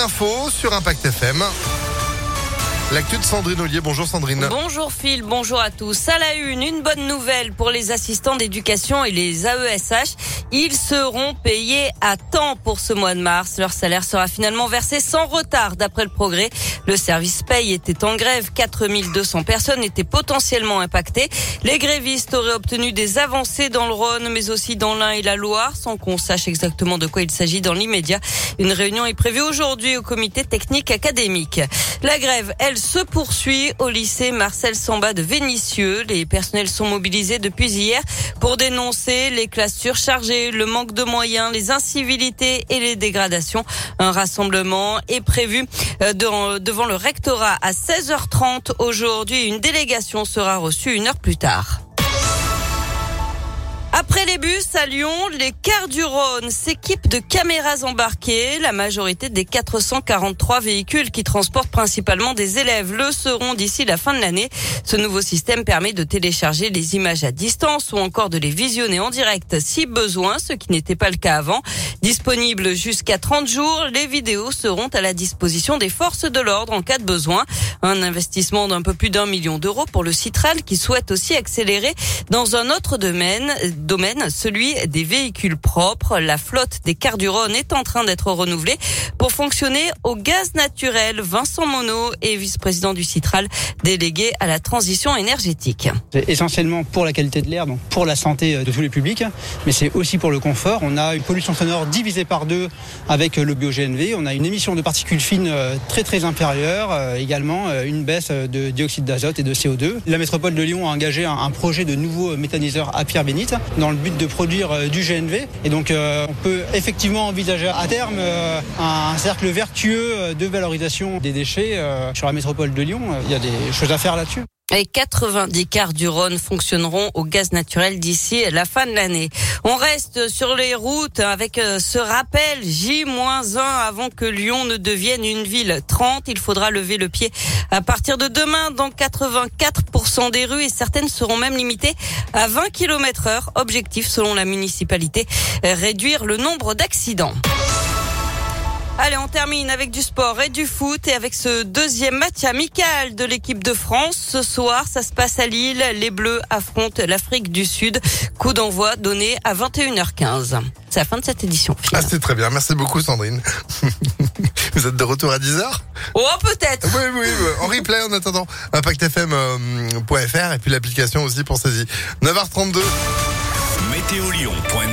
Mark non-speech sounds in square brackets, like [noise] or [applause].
l'info sur Impact FM. L'actu de Sandrine Ollier. Bonjour Sandrine. Bonjour Phil, bonjour à tous. À la une, une bonne nouvelle pour les assistants d'éducation et les AESH. Ils seront payés à temps pour ce mois de mars. Leur salaire sera finalement versé sans retard d'après le progrès. Le service paye était en grève. 4200 personnes étaient potentiellement impactées. Les grévistes auraient obtenu des avancées dans le Rhône, mais aussi dans l'Ain et la Loire, sans qu'on sache exactement de quoi il s'agit dans l'immédiat. Une réunion est prévue aujourd'hui au comité technique académique. La grève, elle, se poursuit au lycée Marcel Samba de Vénissieux. Les personnels sont mobilisés depuis hier pour dénoncer les classes surchargées, le manque de moyens, les incivilités et les dégradations. Un rassemblement est prévu euh, devant le rectorat à 16h30 aujourd'hui. Une délégation sera reçue une heure plus tard. Après les bus à Lyon, les cars du Rhône s'équipent de caméras embarquées. La majorité des 443 véhicules qui transportent principalement des élèves le seront d'ici la fin de l'année. Ce nouveau système permet de télécharger les images à distance ou encore de les visionner en direct si besoin, ce qui n'était pas le cas avant. Disponible jusqu'à 30 jours, les vidéos seront à la disposition des forces de l'ordre en cas de besoin. Un investissement d'un peu plus d'un million d'euros pour le Citral qui souhaite aussi accélérer dans un autre domaine domaine, celui des véhicules propres. La flotte des Rhône est en train d'être renouvelée pour fonctionner au gaz naturel. Vincent Monod est vice-président du Citral, délégué à la transition énergétique. C'est essentiellement pour la qualité de l'air, donc pour la santé de tous les publics, mais c'est aussi pour le confort. On a une pollution sonore divisée par deux avec le bio-GNV. On a une émission de particules fines euh, très très inférieure, euh, également euh, une baisse de dioxyde d'azote et de CO2. La métropole de Lyon a engagé un projet de nouveau méthaniseur à Pierre-Bénite dans le but de produire euh, du GNV. Et donc euh, on peut effectivement envisager à terme euh, un cercle vertueux de valorisation des déchets sur la métropole de Lyon. Il y a des choses à faire là-dessus. Et 90 cars du Rhône fonctionneront au gaz naturel d'ici la fin de l'année. On reste sur les routes avec ce rappel J-1 avant que Lyon ne devienne une ville 30. Il faudra lever le pied à partir de demain dans 84% des rues et certaines seront même limitées à 20 km heure. Objectif selon la municipalité, réduire le nombre d'accidents. Allez, on termine avec du sport et du foot et avec ce deuxième match amical de l'équipe de France. Ce soir, ça se passe à Lille. Les Bleus affrontent l'Afrique du Sud. Coup d'envoi donné à 21h15. C'est la fin de cette édition. Ah, c'est très bien. Merci beaucoup, Sandrine. [laughs] Vous êtes de retour à 10h Oh, peut-être. Oui, oui, en replay en attendant. ImpactFM.fr et puis l'application aussi pour saisie. 9h32. Météolion.net